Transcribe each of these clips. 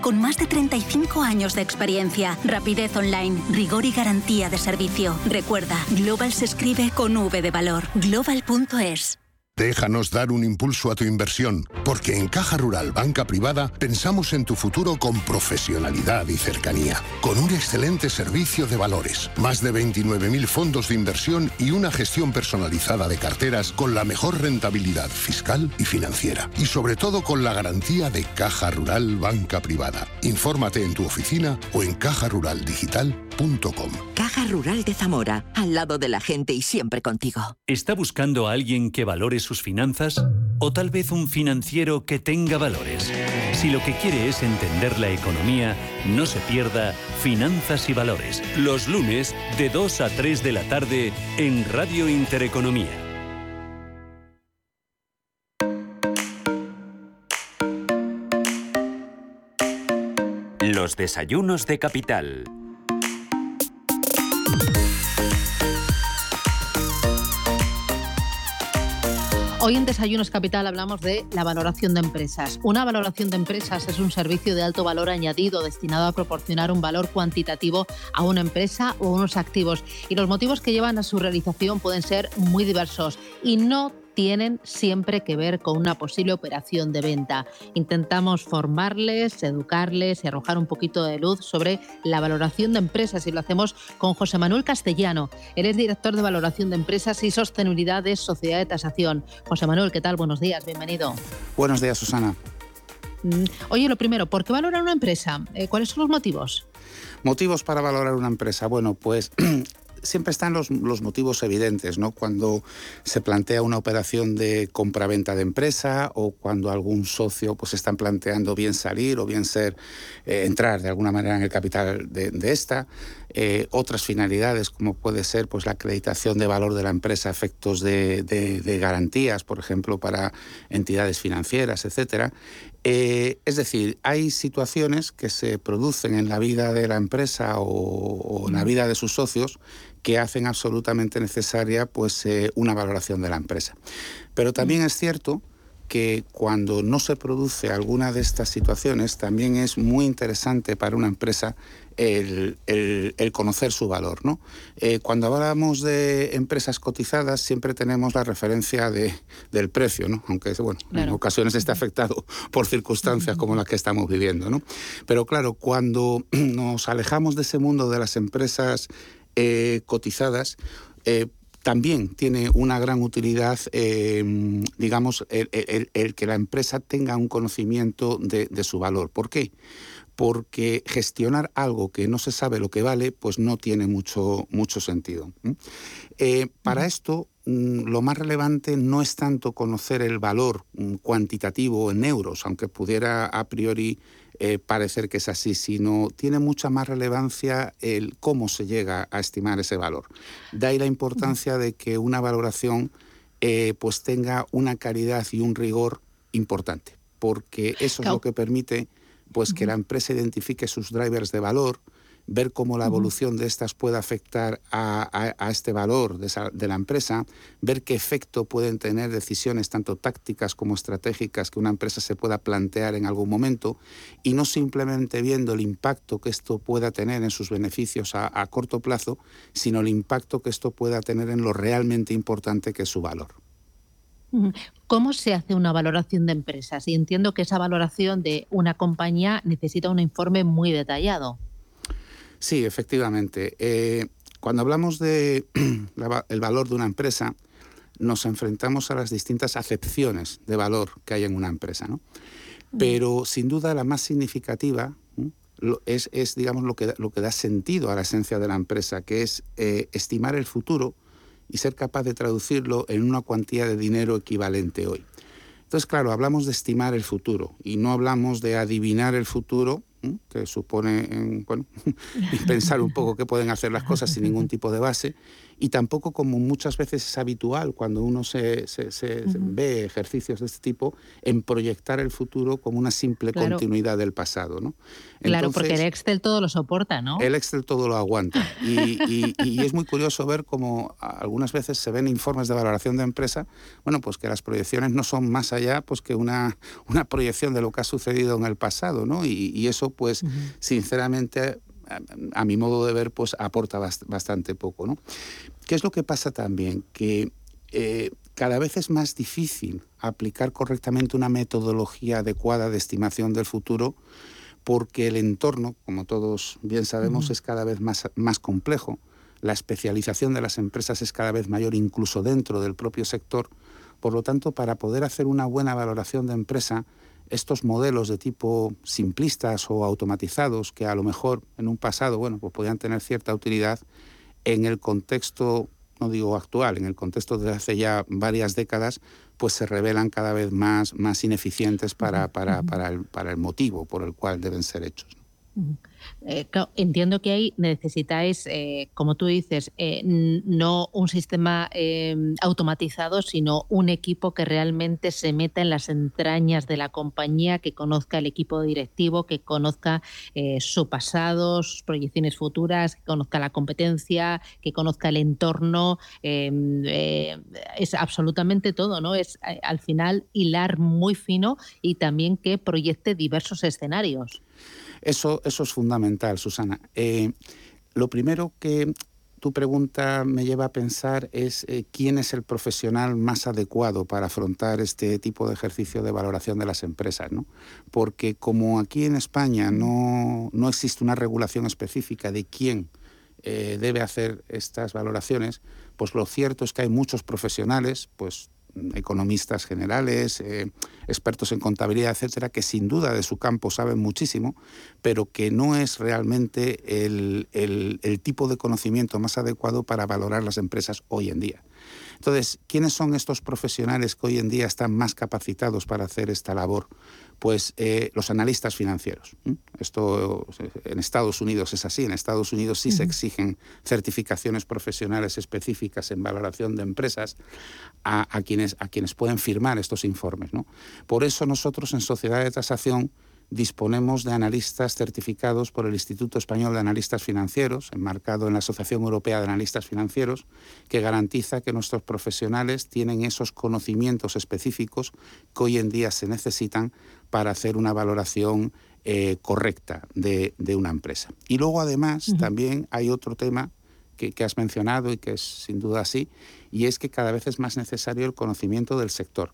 Con más de 35 años de experiencia, rapidez online, rigor y garantía de servicio. Recuerda, Global se escribe con V de valor. Global.es. Déjanos dar un impulso a tu inversión, porque en Caja Rural Banca Privada pensamos en tu futuro con profesionalidad y cercanía, con un excelente servicio de valores, más de 29.000 fondos de inversión y una gestión personalizada de carteras con la mejor rentabilidad fiscal y financiera, y sobre todo con la garantía de Caja Rural Banca Privada. Infórmate en tu oficina o en cajaruraldigital.com. Caja Rural de Zamora, al lado de la gente y siempre contigo. ¿Está buscando a alguien que valore sus finanzas? ¿O tal vez un financiero que tenga valores? Si lo que quiere es entender la economía, no se pierda Finanzas y Valores, los lunes de 2 a 3 de la tarde en Radio Intereconomía. Los desayunos de capital. Hoy en Desayunos Capital hablamos de la valoración de empresas. Una valoración de empresas es un servicio de alto valor añadido destinado a proporcionar un valor cuantitativo a una empresa o unos activos. Y los motivos que llevan a su realización pueden ser muy diversos y no tienen siempre que ver con una posible operación de venta. Intentamos formarles, educarles y arrojar un poquito de luz sobre la valoración de empresas y lo hacemos con José Manuel Castellano. Él es director de valoración de empresas y sostenibilidad de Sociedad de Tasación. José Manuel, ¿qué tal? Buenos días, bienvenido. Buenos días, Susana. Mm, oye, lo primero, ¿por qué valorar una empresa? Eh, ¿Cuáles son los motivos? Motivos para valorar una empresa. Bueno, pues siempre están los, motivos evidentes, ¿no? Cuando se plantea una operación de compra-venta de empresa o cuando algún socio pues están planteando bien salir o bien ser eh, entrar de alguna manera en el capital de, esta. Eh, otras finalidades como puede ser pues la acreditación de valor de la empresa, efectos de, garantías, por ejemplo, para entidades financieras, etcétera. Eh, es decir, hay situaciones que se producen en la vida de la empresa o, en la vida de sus socios que hacen absolutamente necesaria pues, eh, una valoración de la empresa. Pero también es cierto que cuando no se produce alguna de estas situaciones, también es muy interesante para una empresa el, conocer su valor. ¿no? Eh, cuando hablamos de empresas cotizadas, siempre tenemos la referencia de, del precio, ¿no? aunque bueno, en ocasiones está afectado por circunstancias como las que estamos viviendo. ¿no? Pero claro, cuando nos alejamos de ese mundo de las empresas eh, cotizadas, eh, también tiene una gran utilidad, em, digamos, el, que la empresa tenga un conocimiento de, su valor. ¿Por qué? Porque gestionar algo que no se sabe lo que vale, pues no tiene mucho, mucho sentido. Eh, para esto, lo más relevante no es tanto conocer el valor mm, cuantitativo en euros, aunque pudiera a priori eh, parecer que es así, sino tiene mucha más relevancia el cómo se llega a estimar ese valor. De ahí la importancia de que una valoración eh, pues tenga una calidad y un rigor importante, porque eso es lo que permite pues que la empresa identifique sus drivers de valor, ver cómo la evolución de estas puede afectar a, este valor de, la empresa, ver qué efecto pueden tener decisiones tanto tácticas como estratégicas que una empresa se pueda plantear en algún momento y no simplemente viendo el impacto que esto pueda tener en sus beneficios a, corto plazo, sino el impacto que esto pueda tener en lo realmente importante que es su valor. ¿Cómo se hace una valoración de empresas? Y entiendo que esa valoración de una compañía necesita un informe muy detallado. Sí, efectivamente. Eh, cuando hablamos del el valor de una empresa, nos enfrentamos a las distintas acepciones de valor que hay en una empresa. ¿no? Pero sin duda la más significativa es, es, digamos, lo que, lo que da sentido a la esencia de la empresa, que es eh, estimar el futuro y ser capaz de traducirlo en una cuantía de dinero equivalente hoy. Entonces, claro, hablamos de estimar el futuro y no hablamos de adivinar el futuro que supone bueno, pensar un poco qué pueden hacer las cosas sin ningún tipo de base, y tampoco como muchas veces es habitual cuando uno se, ve ejercicios de este tipo, en proyectar el futuro como una simple continuidad del pasado. ¿no? claro, porque el Excel todo lo soporta, ¿no? El Excel todo lo aguanta. Y, es muy curioso ver cómo algunas veces se ven informes de valoración de empresa, bueno, pues que las proyecciones no son más allá pues que una, una proyección de lo que ha sucedido en el pasado, ¿no? Y, eso, pues, sinceramente, a, mi modo de ver, pues aporta bastante poco. ¿no? ¿Qué es lo que pasa también? Que eh, cada vez es más difícil aplicar correctamente una metodología adecuada de estimación del futuro porque el entorno, como todos bien sabemos, es cada vez más, más complejo. La especialización de las empresas es cada vez mayor, incluso dentro del propio sector. Por lo tanto, para poder hacer una buena valoración de empresa, estos modelos de tipo simplistas o automatizados que a lo mejor en un pasado, bueno, pues podían tener cierta utilidad en el contexto, no digo actual, en el contexto de hace ya varias décadas, pues se revelan cada vez más, más ineficientes para, para, para, el, para el motivo por el cual deben ser hechos. Eh, entiendo que ahí necesitáis, eh, como tú dices, eh, no un sistema em, automatizado, sino un equipo que realmente se meta en las entrañas de la compañía, que conozca el equipo directivo, que conozca su pasado, sus proyecciones futuras, que conozca la competencia, que conozca el entorno. Em, es absolutamente todo, ¿no? Es al final hilar muy fino y también que proyecte diversos escenarios. Eso, eso es fundamental, Susana. Eh, lo primero que tu pregunta me lleva a pensar es eh, quién es el profesional más adecuado para afrontar este tipo de ejercicio de valoración de las empresas, ¿no? Porque como aquí en España no, no existe una regulación específica de quién eh, debe hacer estas valoraciones, pues lo cierto es que hay muchos profesionales, pues economistas generales, eh, expertos en contabilidad, etcétera, que sin duda de su campo saben muchísimo, pero que no es realmente el, el tipo de conocimiento más adecuado para valorar las empresas hoy en día. Entonces, ¿quiénes son estos profesionales que hoy en día están más capacitados para hacer esta labor? Pues eh, los analistas financieros. Esto en Estados Unidos es así. En Estados Unidos sí se exigen certificaciones profesionales específicas en valoración de empresas a, quienes, a quienes pueden firmar estos informes. ¿no? Por eso nosotros en Sociedad de Tasación disponemos de analistas certificados por el Instituto Español de Analistas Financieros, enmarcado en la Asociación Europea de Analistas Financieros, que garantiza que nuestros profesionales tienen esos conocimientos específicos que hoy en día se necesitan para hacer una valoración eh, correcta de, una empresa. Y luego, además, también hay otro tema que, que, has mencionado y que es sin duda así, y es que cada vez es más necesario el conocimiento del sector.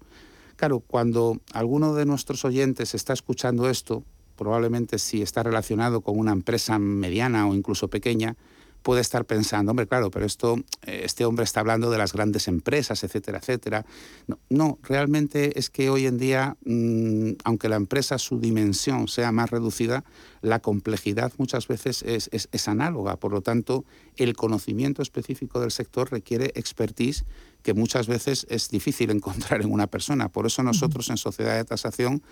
Claro, cuando alguno de nuestros oyentes está escuchando esto, probablemente si está relacionado con una empresa mediana o incluso pequeña, puede estar pensando, hombre, claro, pero esto, eh, este hombre está hablando de las grandes empresas, etcétera, etcétera. No, realmente es que hoy en día, mm, aunque la empresa, su dimensión sea más reducida, la complejidad muchas veces es, es análoga. Por lo tanto, el conocimiento específico del sector requiere expertise que muchas veces es difícil encontrar en una persona. Por eso nosotros en Sociedad de Tasación,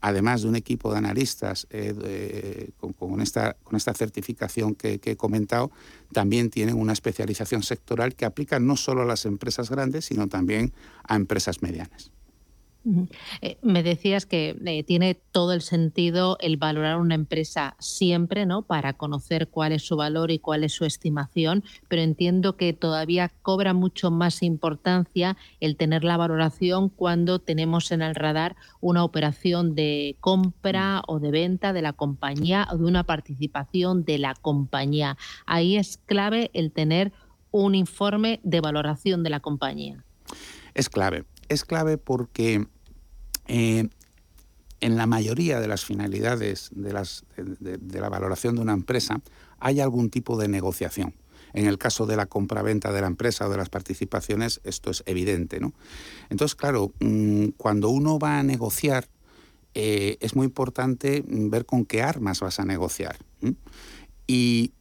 además de un equipo de analistas eh, con, esta, con esta certificación que, que, he comentado, también tienen una especialización sectoral que aplica no solo a las empresas grandes, sino también a empresas medianas. Eh, me decías que eh, tiene todo el sentido el valorar una empresa siempre, ¿no? Para conocer cuál es su valor y cuál es su estimación, pero entiendo que todavía cobra mucho más importancia el tener la valoración cuando tenemos en el radar una operación de compra o de venta de la compañía o de una participación de la compañía. Ahí es clave el tener un informe de valoración de la compañía. Es clave. Es clave porque eh, en la mayoría de las finalidades de, la valoración de una empresa hay algún tipo de negociación. En el caso de la compraventa de la empresa o de las participaciones, esto es evidente. ¿no? Entonces, claro, mm, cuando uno va a negociar, eh, es muy importante ver con qué armas vas a negociar. Y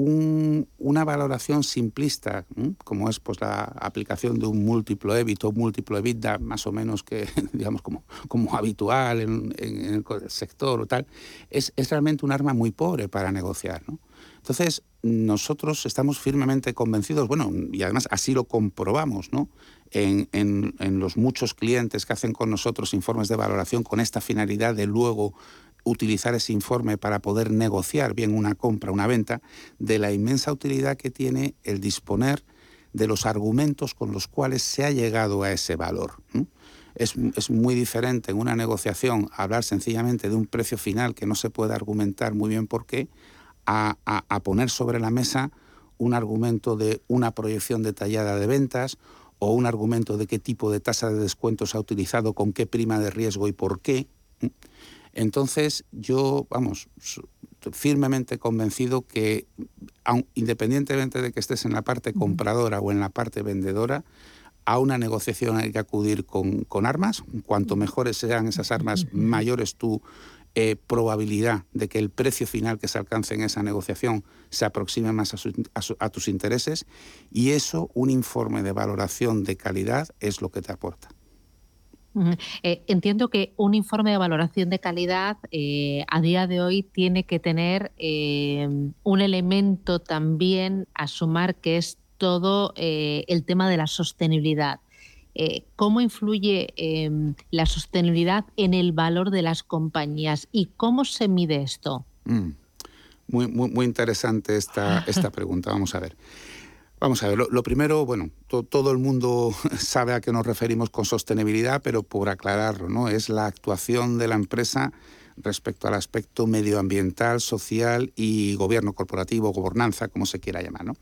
una valoración simplista, como es pues, la aplicación de un múltiplo EBIT o múltiplo EBITDA, más o menos que, digamos, como, como habitual en, el sector o tal, es, es, realmente un arma muy pobre para negociar. Entonces, nosotros estamos firmemente convencidos, bueno, y además así lo comprobamos, ¿no? En, en, en, los muchos clientes que hacen con nosotros informes de valoración con esta finalidad de luego utilizar ese informe para poder negociar bien una compra, una venta, de la inmensa utilidad que tiene el disponer de los argumentos con los cuales se ha llegado a ese valor. Es, muy diferente en una negociación hablar sencillamente de un precio final que no se puede argumentar muy bien por qué, a, a poner sobre la mesa un argumento de una proyección detallada de ventas o un argumento de qué tipo de tasa de descuento se ha utilizado, con qué prima de riesgo y por qué. Entonces, yo, vamos, firmemente convencido que, independientemente de que estés en la parte compradora o en la parte vendedora, a una negociación hay que acudir con, armas. Cuanto mejores sean esas armas, mayor es tu eh, probabilidad de que el precio final que se alcance en esa negociación se aproxime más a tus intereses. Y eso, un informe de valoración de calidad, es lo que te aporta. Eh, entiendo que un informe de valoración de calidad eh, a día de hoy tiene que tener eh, un elemento también a sumar que es todo el tema de la sostenibilidad. ¿Cómo influye em, la sostenibilidad en el valor de las compañías y cómo se mide esto? Mm. Muy, muy, muy interesante esta, esta pregunta. Vamos a ver. Vamos a ver, lo, primero, bueno, todo el mundo sabe a qué nos referimos con sostenibilidad, pero por aclararlo, ¿no? Es la actuación de la empresa respecto al aspecto medioambiental, social y gobierno corporativo, gobernanza, como se quiera llamar. ¿no?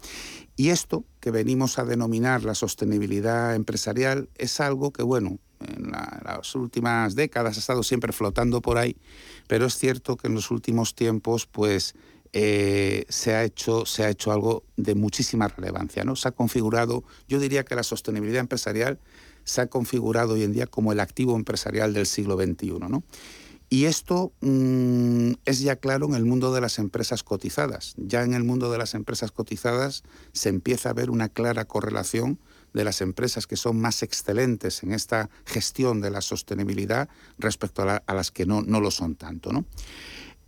Y esto que venimos a denominar la sostenibilidad empresarial es algo que, bueno, en las últimas décadas ha estado siempre flotando por ahí, pero es cierto que en los últimos tiempos, pues, eh, se, ha hecho, se ha hecho algo de muchísima relevancia. ¿no? Se ha configurado, yo diría que la sostenibilidad empresarial se ha configurado hoy en día como el activo empresarial del siglo XXI. ¿no? Y esto mm, es ya claro en el mundo de las empresas cotizadas. Ya en el mundo de las empresas cotizadas se empieza a ver una clara correlación de las empresas que son más excelentes en esta gestión de la sostenibilidad respecto a, las que no, no, lo son tanto. ¿no?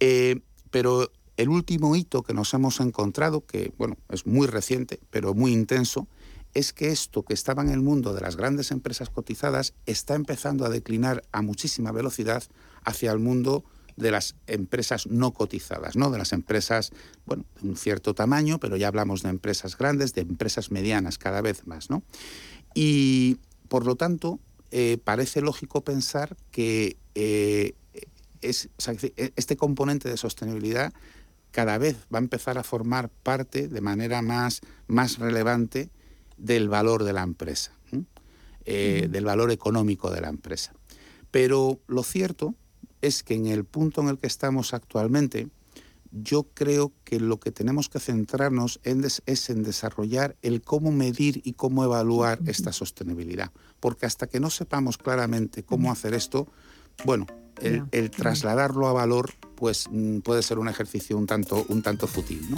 Eh, pero el último hito que nos hemos encontrado, que bueno, es muy reciente, pero muy intenso, es que esto que estaba en el mundo de las grandes empresas cotizadas está empezando a declinar a muchísima velocidad hacia el mundo de las empresas no cotizadas, ¿no? De las empresas, bueno, de un cierto tamaño, pero ya hablamos de empresas grandes, de empresas medianas cada vez más, ¿no? Y por lo tanto, eh, parece lógico pensar que eh, es, este componente de sostenibilidad cada vez va a empezar a formar parte de manera más, más relevante del valor de la empresa, eh, del valor económico de la empresa. Pero lo cierto es que en el punto en el que estamos actualmente, yo creo que lo que tenemos que centrarnos es en desarrollar el cómo medir y cómo evaluar esta sostenibilidad. Porque hasta que no sepamos claramente cómo hacer esto, bueno, el, trasladarlo a valor pues mm, puede ser un ejercicio un tanto, un tanto fútil. ¿no?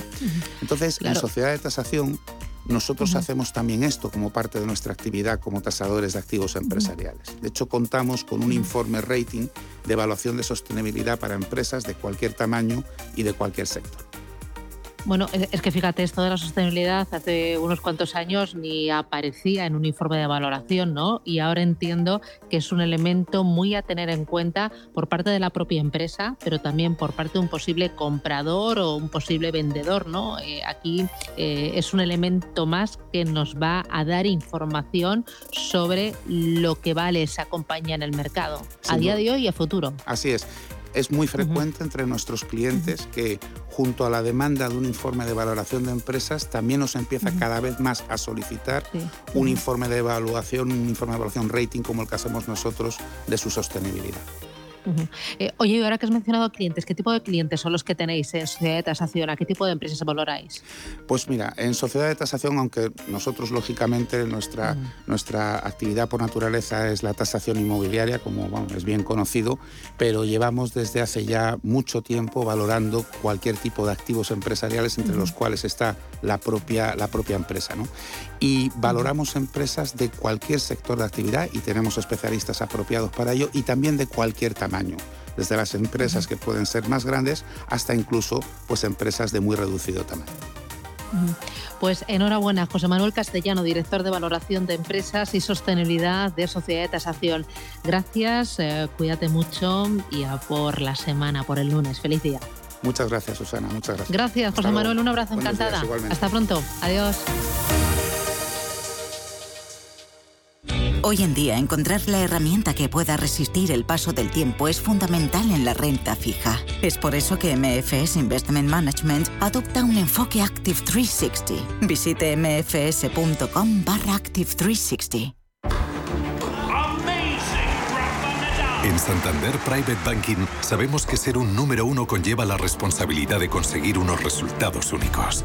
Entonces, en sociedad de tasación, nosotros hacemos también esto como parte de nuestra actividad como tasadores de activos empresariales. De hecho, contamos con un informe rating de evaluación de sostenibilidad para empresas de cualquier tamaño y de cualquier sector. Bueno, es que fíjate, esto de la sostenibilidad hace unos cuantos años ni aparecía en un informe de valoración, ¿no? Y ahora entiendo que es un elemento muy a tener en cuenta por parte de la propia empresa, pero también por parte de un posible comprador o un posible vendedor, ¿no? Eh, aquí eh, es un elemento más que nos va a dar información sobre lo que vale esa compañía en el mercado, a día de hoy y a futuro. Así es es muy frecuente entre nuestros clientes que junto a la demanda de un informe de valoración de empresas también nos empieza cada vez más a solicitar un informe de evaluación, un informe de evaluación rating como el que hacemos nosotros de su sostenibilidad. Eh, oye, y ahora que has mencionado clientes, ¿qué tipo de clientes son los que tenéis en sociedad de tasación? ¿A qué tipo de empresas valoráis? Pues mira, en sociedad de tasación, aunque nosotros lógicamente nuestra, nuestra actividad por naturaleza es la tasación inmobiliaria, como es bien conocido, pero llevamos desde hace ya mucho tiempo valorando cualquier tipo de activos empresariales entre los cuales está la propia, la propia empresa. ¿no? Y valoramos empresas de cualquier sector de actividad y tenemos especialistas apropiados para ello y también de cualquier tamaño desde las empresas que pueden ser más grandes hasta incluso pues empresas de muy reducido tamaño. Pues enhorabuena, José Manuel Castellano, director de valoración de empresas y sostenibilidad de Sociedad de Tasación. Gracias, eh, cuídate mucho y a por la semana, por el lunes. Feliz día. Muchas gracias, Susana. Muchas gracias. Gracias, José Manuel. Un abrazo, encantada. Hasta pronto. Adiós. Hoy en día, encontrar la herramienta que pueda resistir el paso del tiempo es fundamental en la renta fija. Es por eso que MFS Investment Management adopta un enfoque Active 360. Visite mfs.com barra Active 360. En Santander Private Banking sabemos que ser un número uno conlleva la responsabilidad de conseguir unos resultados únicos.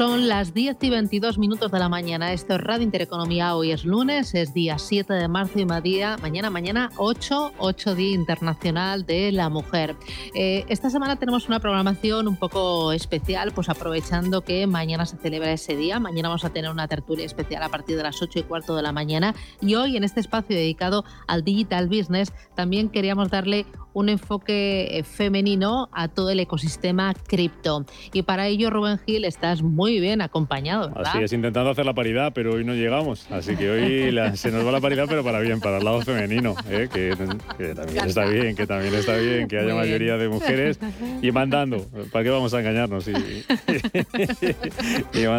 Son las 10 y 22 minutos de la mañana. Esto es Radio Intereconomía. Hoy es lunes, es día 7 de marzo y día, mañana, mañana 8, 8 Día Internacional de la Mujer. Eh, esta semana tenemos una programación un poco especial, pues aprovechando que mañana se celebra ese día. Mañana vamos a tener una tertulia especial a partir de las 8 y cuarto de la mañana. Y hoy, en este espacio dedicado al digital business, también queríamos darle un enfoque eh, femenino a todo el ecosistema cripto. Y para ello, Rubén Gil, estás muy bien acompañado. ¿verdad? Así es, intentando hacer la paridad, pero hoy no llegamos. Así que hoy se nos va la paridad, pero para bien, para el lado femenino, ¿eh? que, también está bien, que también está bien, que haya mayoría de mujeres y mandando. ¿Para qué vamos a engañarnos? Y,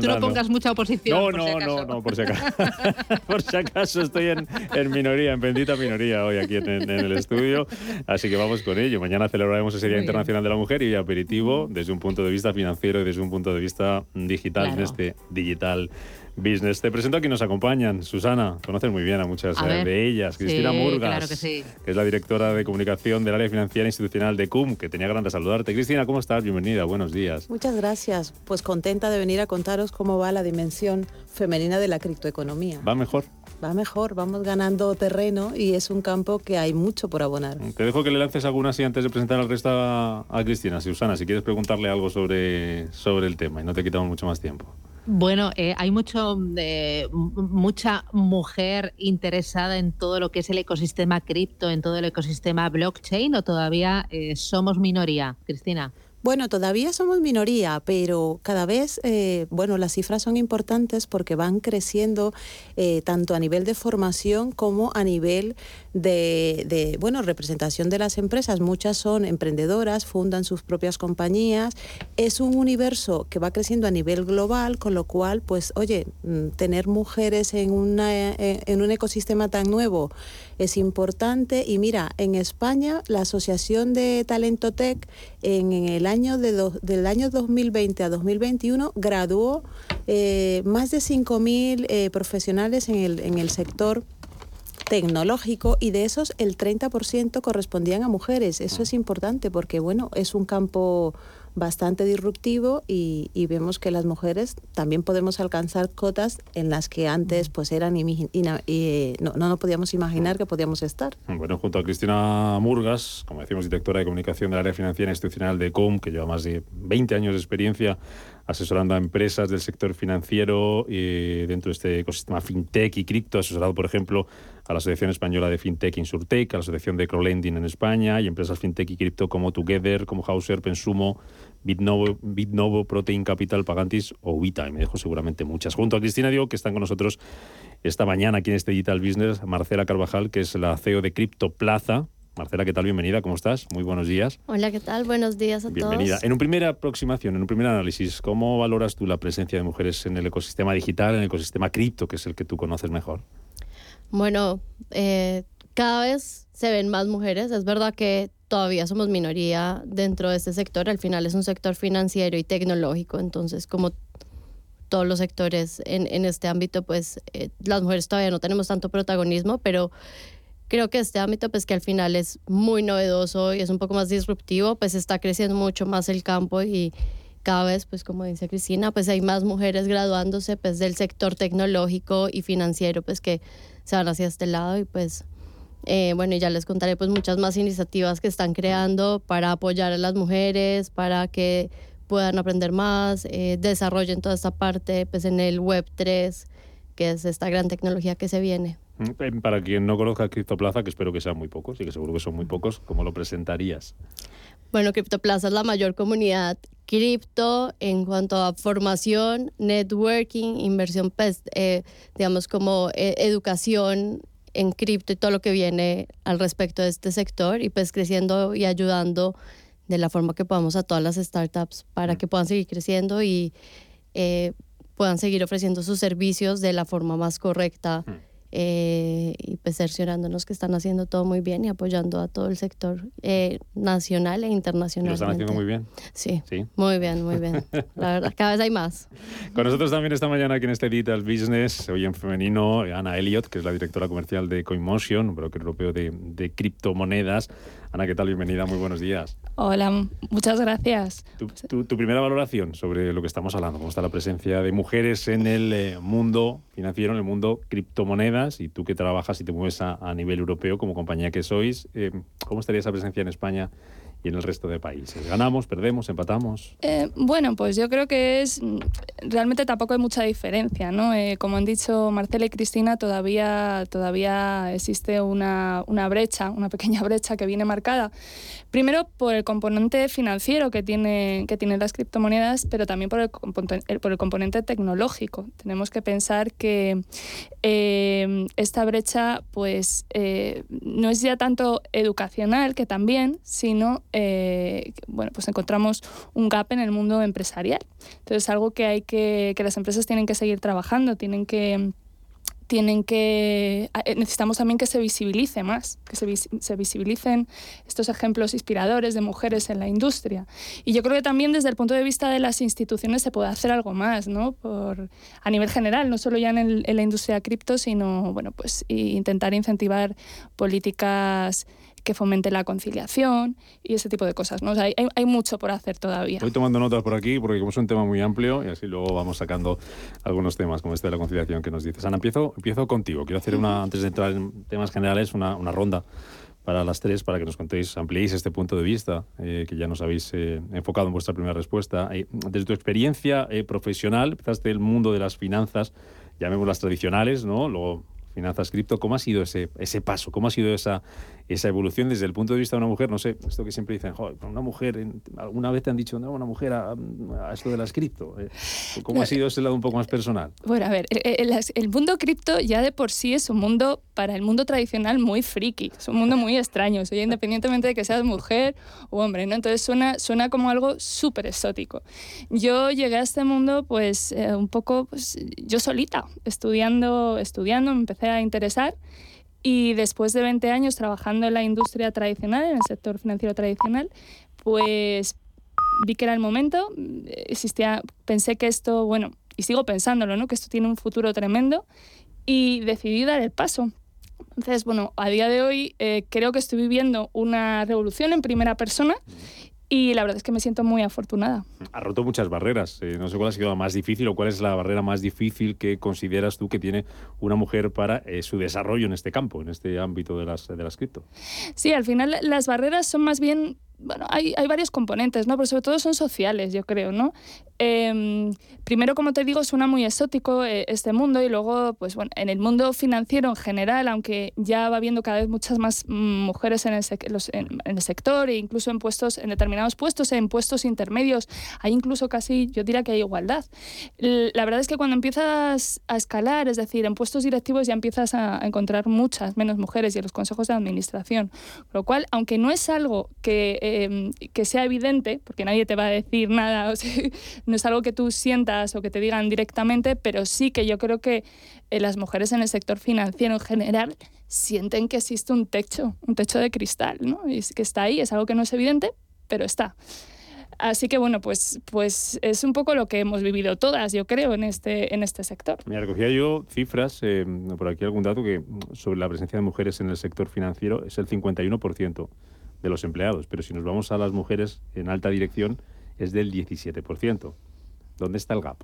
Tú no pongas mucha oposición. No, no, no, no, por si acaso. por si acaso estoy en, minoría, en bendita minoría hoy aquí en, en el estudio. Así que vamos con ello. Mañana celebraremos ese Día Internacional de la Mujer y aperitivo desde un punto de vista financiero y desde un punto de vista digital, en este digital business. Te presento a quienes nos acompañan. Susana, conoces muy bien a muchas eh, de ellas. Cristina Murgas, que, es la directora de comunicación del área financiera institucional de CUM, que tenía ganas de saludarte. Cristina, ¿cómo estás? Bienvenida, buenos días. Muchas gracias. Pues contenta de venir a contaros cómo va la dimensión femenina de la criptoeconomía. ¿Va mejor? Va mejor, vamos ganando terreno y es un campo que hay mucho por abonar. Te dejo que le lances algunas y antes de presentar al resto a, Cristina. Susana, si quieres preguntarle algo sobre, sobre el tema y no te quitamos mucho más tiempo. Bueno, eh, hay mucho, eh, mucha mujer interesada en todo lo que es el ecosistema cripto, en todo el ecosistema blockchain, o todavía eh, somos minoría, Cristina. Bueno, todavía somos minoría, pero cada vez, eh, bueno, las cifras son importantes porque van creciendo eh, tanto a nivel de formación como a nivel de, de, bueno, representación de las empresas. Muchas son emprendedoras, fundan sus propias compañías. Es un universo que va creciendo a nivel global, con lo cual, pues, oye, mm, tener mujeres en, una, eh, en un ecosistema tan nuevo es importante. Y mira, en España, la Asociación de Talento Tech en, el año de del año 2020 a 2021 graduó eh, más de 5.000 eh, profesionales en el, en el sector tecnológico y de esos el 30% correspondían a mujeres. Eso es importante porque, bueno, es un campo bastante disruptivo y, vemos que las mujeres también podemos alcanzar cotas en las que antes pues eran y, eh, no, no, podíamos imaginar que podíamos estar. Bueno, junto a Cristina Murgas, como decimos, directora de comunicación del área financiera institucional de COM, que lleva más de 20 años de experiencia asesorando a empresas del sector financiero y dentro de este ecosistema fintech y cripto, asesorado, por ejemplo, a la Asociación Española de Fintech Insurtech, a la Asociación de Crowlending en España y empresas fintech y cripto como Together, como Hauser, Pensumo, Bitnovo, Bitnovo, Protein Capital, Pagantis o Vita. Y me dejo seguramente muchas. Junto a Cristina digo que están con nosotros esta mañana aquí en este Digital Business Marcela Carvajal, que es la CEO de Crypto Plaza. Marcela, ¿qué tal? Bienvenida, ¿cómo estás? Muy buenos días. Hola, ¿qué tal? Buenos días a todos. Bienvenida. En una primera aproximación, en un primer análisis, ¿cómo valoras tú la presencia de mujeres en el ecosistema digital, en el ecosistema cripto, que es el que tú conoces mejor? Bueno, eh, cada vez se ven más mujeres. Es verdad que todavía somos minoría dentro de este sector. Al final es un sector financiero y tecnológico, entonces como todos los sectores en, en este ámbito, pues eh, las mujeres todavía no tenemos tanto protagonismo, pero creo que este ámbito, pues que al final es muy novedoso y es un poco más disruptivo, pues está creciendo mucho más el campo y cada vez, pues como dice Cristina, pues hay más mujeres graduándose pues del sector tecnológico y financiero, pues que se van hacia este lado y pues eh, bueno, ya les contaré pues muchas más iniciativas que están creando para apoyar a las mujeres, para que puedan aprender más, eh, desarrollen toda esta parte pues en el Web 3, que es esta gran tecnología que se viene. Mm, para quien no conozca CryptoPlaza, que espero que sean muy pocos y que seguro que son muy pocos, ¿cómo lo presentarías? Bueno, CryptoPlaza es la mayor comunidad cripto en cuanto a formación, networking, inversión, pues, eh, digamos como eh, educación en cripto y todo lo que viene al respecto de este sector y pues creciendo y ayudando de la forma que podamos a todas las startups para mm. que puedan seguir creciendo y eh, puedan seguir ofreciendo sus servicios de la forma más correcta. Mm. Eh, y pues cerciorándonos que están haciendo todo muy bien y apoyando a todo el sector eh, nacional e internacional. ¿Lo están haciendo muy bien? Sí, sí, muy bien, muy bien. La verdad, cada vez hay más. Con nosotros también esta mañana aquí en este Digital Business, hoy en femenino, Ana Elliot, que es la directora comercial de CoinMotion, un broker europeo de, de criptomonedas. Ana, ¿qué tal? Bienvenida, muy buenos días. Hola, muchas gracias. Tu, primera valoración sobre lo que estamos hablando, cómo está la presencia de mujeres en el eh, mundo financiero, en el mundo criptomonedas, y tú que trabajas y te mueves a, nivel europeo como compañía que sois, eh, ¿cómo estaría esa presencia en España y en el resto de países? ¿Ganamos, perdemos, empatamos? Eh, bueno, pues yo creo que es realmente tampoco hay mucha diferencia, ¿no? Eh, como han dicho Marcela y Cristina, todavía, todavía existe una, una, brecha, una pequeña brecha que viene marcada. Primero por el componente financiero que, tiene, que tienen las criptomonedas, pero también por el, por el componente tecnológico. Tenemos que pensar que eh, esta brecha pues, no es ya tanto educacional, que también, sino eh, bueno, pues encontramos un gap en el mundo empresarial. Entonces, algo que hay que, que las empresas tienen que seguir trabajando, tienen que tienen que eh, necesitamos también que se visibilice más, que se, se, visibilicen estos ejemplos inspiradores de mujeres en la industria. Y yo creo que también desde el punto de vista de las instituciones se puede hacer algo más, ¿no? Por, a nivel general, no solo ya en, en la industria cripto, sino bueno, pues intentar incentivar políticas que fomente la conciliación y ese tipo de cosas. ¿no? hay, hay, mucho por hacer todavía. Voy tomando notas por aquí porque como es un tema muy amplio y así luego vamos sacando algunos temas como este de la conciliación que nos dices. Ana, empiezo, empiezo contigo. Quiero hacer una, antes de entrar en temas generales, una, una ronda para las tres, para que nos contéis, ampliéis este punto de vista eh, que ya nos habéis eh, enfocado en vuestra primera respuesta. Eh, desde tu experiencia profesional, empezaste el mundo de las finanzas, llamémoslas tradicionales, ¿no? Luego finanzas cripto. ¿Cómo ha sido ese, ese paso? ¿Cómo ha sido esa, esa evolución desde el punto de vista de una mujer? No sé, esto que siempre dicen, joder, una mujer, alguna vez te han dicho, no, una mujer a, esto de las cripto. Eh, ¿Cómo ha sido ese lado un poco más personal? Bueno, a ver, el, el mundo cripto ya de por sí es un mundo, para el mundo tradicional, muy friki. Es un mundo muy extraño, o independientemente de que seas mujer o hombre, ¿no? Entonces suena, suena como algo súper exótico. Yo llegué a este mundo, pues, eh, un poco, pues, yo solita, estudiando, estudiando, me empecé a interesar y después de 20 años trabajando en la industria tradicional, en el sector financiero tradicional, pues vi que era el momento, existía, pensé que esto, bueno, y sigo pensándolo, ¿no? que esto tiene un futuro tremendo y decidí dar el paso. Entonces, bueno, a día de hoy eh, creo que estoy viviendo una revolución en primera persona y la verdad es que me siento muy afortunada. Ha roto muchas barreras. Eh, no sé cuál ha sido la más difícil o cuál es la barrera más difícil que consideras tú que tiene una mujer para eh, su desarrollo en este campo, en este ámbito de las, de las cripto. Sí, al final las barreras son más bien bueno, hay, hay, varios componentes, ¿no? Pero sobre todo son sociales, yo creo, ¿no? Em, primero, como te digo, suena muy exótico eh, este mundo y luego, pues bueno, en el mundo financiero en general, aunque ya va habiendo cada vez muchas más mm, mujeres en el, en, el, sector e incluso en puestos, en determinados puestos, en puestos intermedios, hay incluso casi, yo diría que hay igualdad. La verdad es que cuando empiezas a escalar, es decir, en puestos directivos ya empiezas a, encontrar muchas menos mujeres y en los consejos de administración. Lo cual, aunque no es algo que, em, que sea evidente, porque nadie te va a decir nada, o sea, no es algo que tú sientas o que te digan directamente, pero sí que yo creo que eh, las mujeres en el sector financiero en general sienten que existe un techo, un techo de cristal, ¿no? Y que está ahí, es algo que no es evidente, pero está. Así que bueno, pues, pues es un poco lo que hemos vivido todas, yo creo, en este, en este sector. Me recogía yo cifras, eh, por aquí algún dato, que sobre la presencia de mujeres en el sector financiero es el 51% de los empleados, pero si nos vamos a las mujeres en alta dirección es del 17%. ¿Dónde está el gap?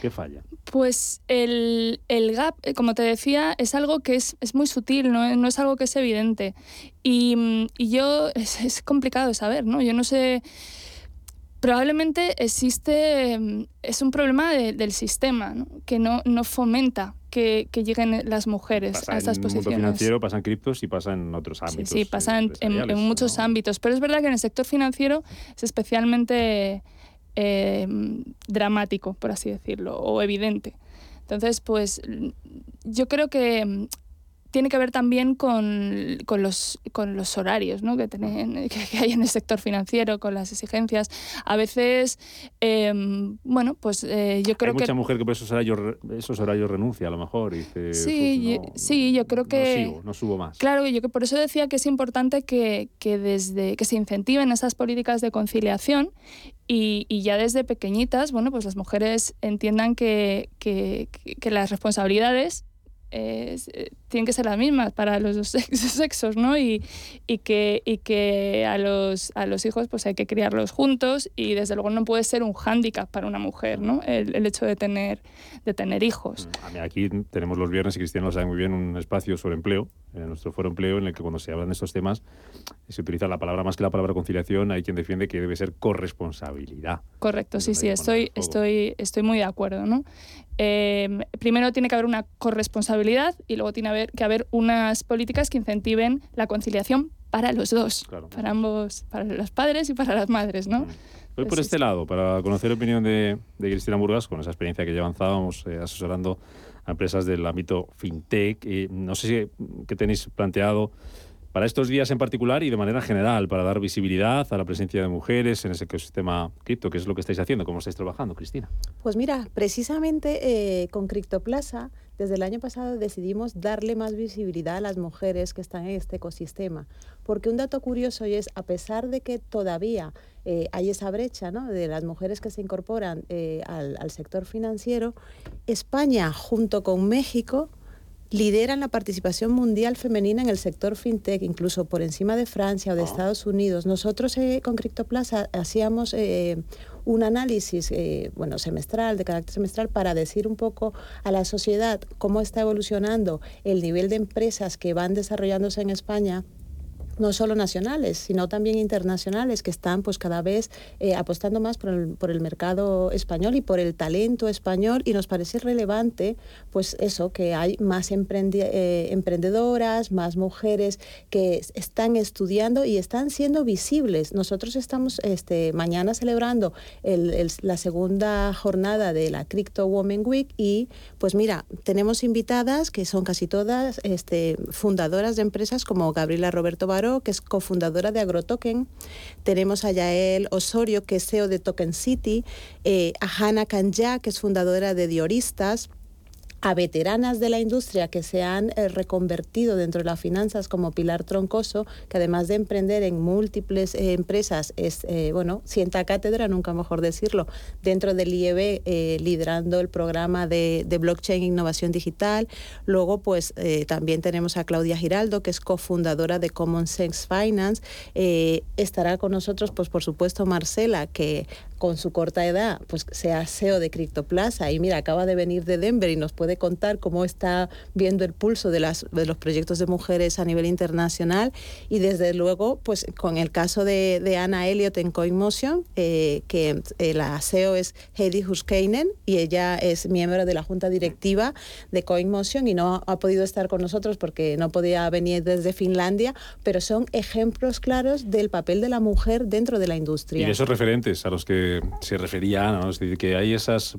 ¿Qué falla? Pues el, gap, eh, como te decía, es algo que es, muy sutil, ¿no? no, es algo que es evidente. Y, yo, es, complicado de saber, ¿no? Yo no sé probablemente existe, es un problema del sistema, ¿no? que no, no fomenta que, lleguen las mujeres a estas posiciones. En el mundo financiero, pasan criptos y pasan en otros ámbitos. Sí, sí pasa en, muchos ámbitos, pero es verdad que en el sector financiero es especialmente eh, dramático, por así decirlo, o evidente. Entonces, pues yo creo que tiene que ver también con, con, los, con los horarios ¿no? que, tienen, que, hay en el sector financiero, con las exigencias. A veces, em, bueno, pues eh, yo creo hay que... mucha mujer que por esos horarios, esos horarios renuncia a lo mejor. Y dice, sí, sí, yo creo que... No, no subo más. Claro, yo que por eso decía que es importante que, que, desde, que se incentiven esas políticas de conciliación y, y, ya desde pequeñitas, bueno, pues las mujeres entiendan que, que, que las responsabilidades eh, tienen que ser las mismas para los dos sexos, ¿no? Y, y, que, y que a los, a los hijos pues hay que criarlos juntos y desde luego no puede ser un hándicap para una mujer, ¿no? El, el, hecho de tener, de tener hijos. Mm, aquí tenemos los viernes, y Cristiano lo sabe muy bien, un espacio sobre empleo, en nuestro foro empleo, en el que cuando se hablan de estos temas se utiliza la palabra más que la palabra conciliación, hay quien defiende que debe ser corresponsabilidad. Correcto, sí, sí, estoy, estoy, estoy muy de acuerdo, ¿no? Em, primero tiene que haber una corresponsabilidad y luego tiene que haber unas políticas que incentiven la conciliación para los dos, para ambos, para los padres y para las madres, ¿no? Voy por este lado, para conocer la opinión de, Cristina Burgas, con esa experiencia que ya avanzábamos eh, asesorando a empresas del ámbito fintech. Y no sé si, qué tenéis planteado para estos días en particular y de manera general, para dar visibilidad a la presencia de mujeres en ese ecosistema cripto, ¿qué es lo que estáis haciendo? ¿Cómo estáis trabajando, Cristina? Pues mira, precisamente eh, con CryptoPlaza, desde el año pasado decidimos darle más visibilidad a las mujeres que están en este ecosistema, porque un dato curioso es, a pesar de que todavía eh, hay esa brecha de las mujeres que se incorporan eh, al sector financiero, España junto con México lideran la participación mundial femenina en el sector fintech, incluso por encima de Francia o de ah. Estados Unidos. Nosotros eh, con CryptoPlaza hacíamos eh, un análisis, eh, bueno, semestral, de carácter semestral, para decir un poco a la sociedad cómo está evolucionando el nivel de empresas que van desarrollándose en España no solo nacionales, sino también internacionales, que están pues cada vez eh, apostando más por el, por el mercado español y por el talento español y nos parece relevante pues eso, que hay más eh, emprendedoras, más mujeres que están estudiando y están siendo visibles. Nosotros estamos este, mañana celebrando la segunda jornada de la Crypto Women Week y pues mira, tenemos invitadas que son casi todas este, fundadoras de empresas como Gabriela Roberto Que es cofundadora de AgroToken. Tenemos a Yael Osorio, que es CEO de Token City, eh, a Hannah Kanja, que es fundadora de Dioristas, a veteranas de la industria que se han eh, reconvertido dentro de las finanzas como Pilar Troncoso, que además de emprender en múltiples eh, empresas, es, eh, bueno, sienta cátedra, nunca mejor decirlo, dentro del IEB, liderando el programa de, de, blockchain e innovación digital. Luego, pues también tenemos a Claudia Giraldo, que es cofundadora de Common Sense Finance. estará con nosotros, pues por supuesto, Marcela, que con su corta edad, pues sea CEO de Criptoplaza y mira, acaba de venir de Denver y nos puede contar cómo está viendo el pulso de, las, de los proyectos de mujeres a nivel internacional y desde luego, pues con el caso de, de Ana Elliot en CoinMotion, eh, que eh, la CEO es Heidi Huskainen y ella es miembro de la junta directiva de CoinMotion y no ha podido estar con nosotros porque no podía venir desde Finlandia, pero son ejemplos claros del papel de la mujer dentro de la industria. Y esos referentes a los que se refería Ana, decir, que hay esas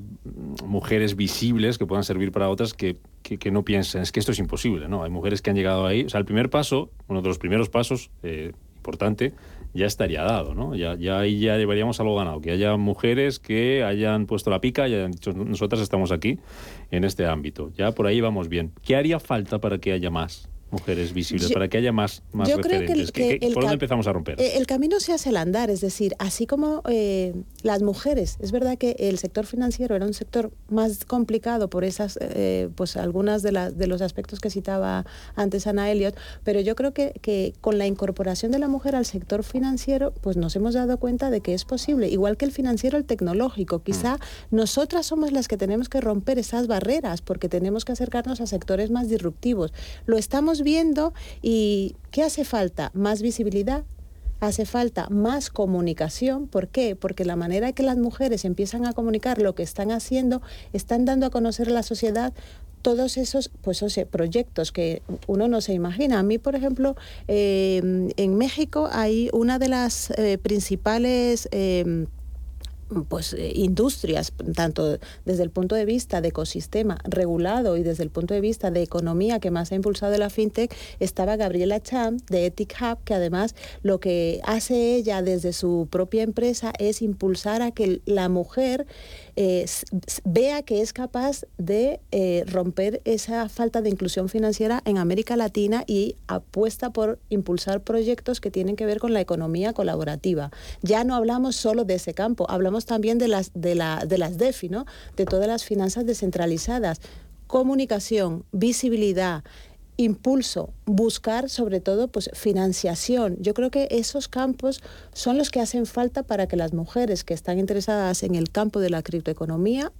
mujeres visibles que puedan servir para otras que, que, no piensen, es que esto es imposible, ¿no? Hay mujeres que han llegado ahí, o sea, el primer paso, uno de los primeros pasos eh, importante, ya estaría dado, ¿no? Ya, ya ahí ya llevaríamos algo ganado, que haya mujeres que hayan puesto la pica y hayan dicho, nosotras estamos aquí en este ámbito. Ya por ahí vamos bien. ¿Qué haría falta para que haya más? Mujeres visibles, para que haya más, más referentes. ¿Por dónde empezamos a romper? Eh, el camino se hace el andar, es decir, así como eh, las mujeres, es verdad que el sector financiero era un sector más complicado por esas, eh, pues algunas de, las de los aspectos que citaba antes Ana Elliot, pero yo creo que, que con la incorporación de la mujer al sector financiero, pues nos hemos dado cuenta de que es posible, igual que el financiero, el tecnológico. Quizá mm. nosotras somos las que tenemos que romper esas barreras porque tenemos que acercarnos a sectores más disruptivos. Lo estamos viendo y ¿qué hace falta? Más visibilidad, hace falta más comunicación. ¿Por qué? Porque la manera que las mujeres empiezan a comunicar lo que están haciendo, están dando a conocer a la sociedad todos esos pues, proyectos que uno no se imagina. A mí, por ejemplo, eh, en México hay una de las eh, principales... Eh, pues eh, industrias, tanto desde el punto de vista de ecosistema regulado y desde el punto de vista de economía que más ha impulsado la fintech, estaba Gabriela Cham de Ethic Hub, que además lo que hace ella desde su propia empresa es impulsar a que la mujer eh, vea que es capaz de eh, romper esa falta de inclusión financiera en América Latina y apuesta por impulsar proyectos que tienen que ver con la economía colaborativa. Ya no hablamos solo de ese campo, hablamos también de las, de la, de las DEFI, ¿no? de todas las finanzas descentralizadas comunicación, visibilidad, impulso, buscar sobre todo pues financiación. Yo creo que esos campos son los que hacen falta para que las mujeres que están interesadas en el campo de la criptoeconomía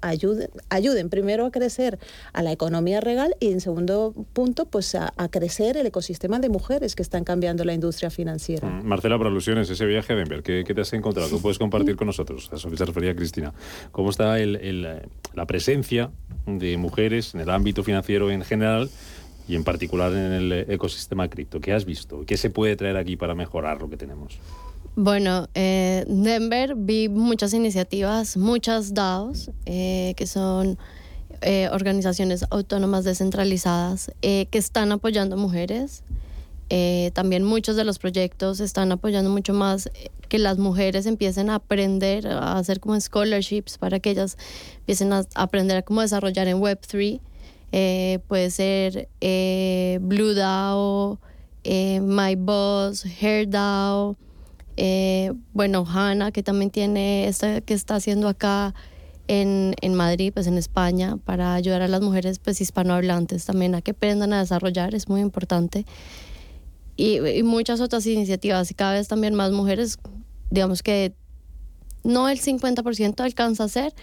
ayuden, ayuden primero a crecer a la economía real y en segundo punto pues a, crecer el ecosistema de mujeres que están cambiando la industria financiera. Mm, Marcela, por alusiones, ese viaje a Denver, ¿qué, te has encontrado? ¿Tú puedes compartir con nosotros? A eso que se refería Cristina. ¿Cómo está la presencia de mujeres en el ámbito financiero en general y en particular en el ecosistema cripto? ¿Qué has visto? ¿Qué se puede traer aquí para mejorar lo que tenemos? Bueno, eh, Denver vi muchas iniciativas, muchas DAOs, eh, que son eh, organizaciones autónomas descentralizadas que están apoyando mujeres. también muchos de los proyectos están apoyando mucho más que las mujeres empiecen a aprender a hacer como scholarships para que ellas empiecen a aprender a cómo desarrollar en Web3 eh, puede ser eh, Blue DAO, eh, My Boss, Hair DAO, bueno, Hannah, que también tiene esta que está haciendo acá en, en, Madrid, pues en España, para ayudar a las mujeres pues hispanohablantes también a que aprendan a desarrollar, es muy importante. Y muchas otras iniciativas, y cada vez también más mujeres, digamos que no el 50% alcanza a ser,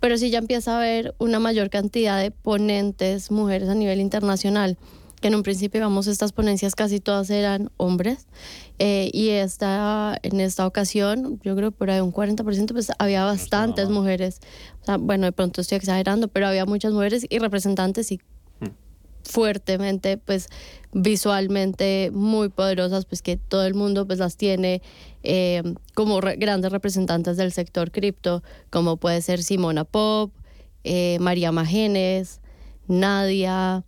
pero sí ya empieza a haber una mayor cantidad de ponentes mujeres a nivel internacional. que en un principio, vamos, estas ponencias casi todas eran hombres. Eh, y esta, en esta ocasión, yo creo por ahí un 40%, pues había bastantes mujeres. O sea, bueno, de pronto estoy exagerando, pero había muchas mujeres y representantes y. fuertemente, pues visualmente muy poderosas, pues que todo el mundo pues las tiene eh, como grandes representantes del sector cripto, como puede ser Simona Pop, eh, María Magenes, Nadia,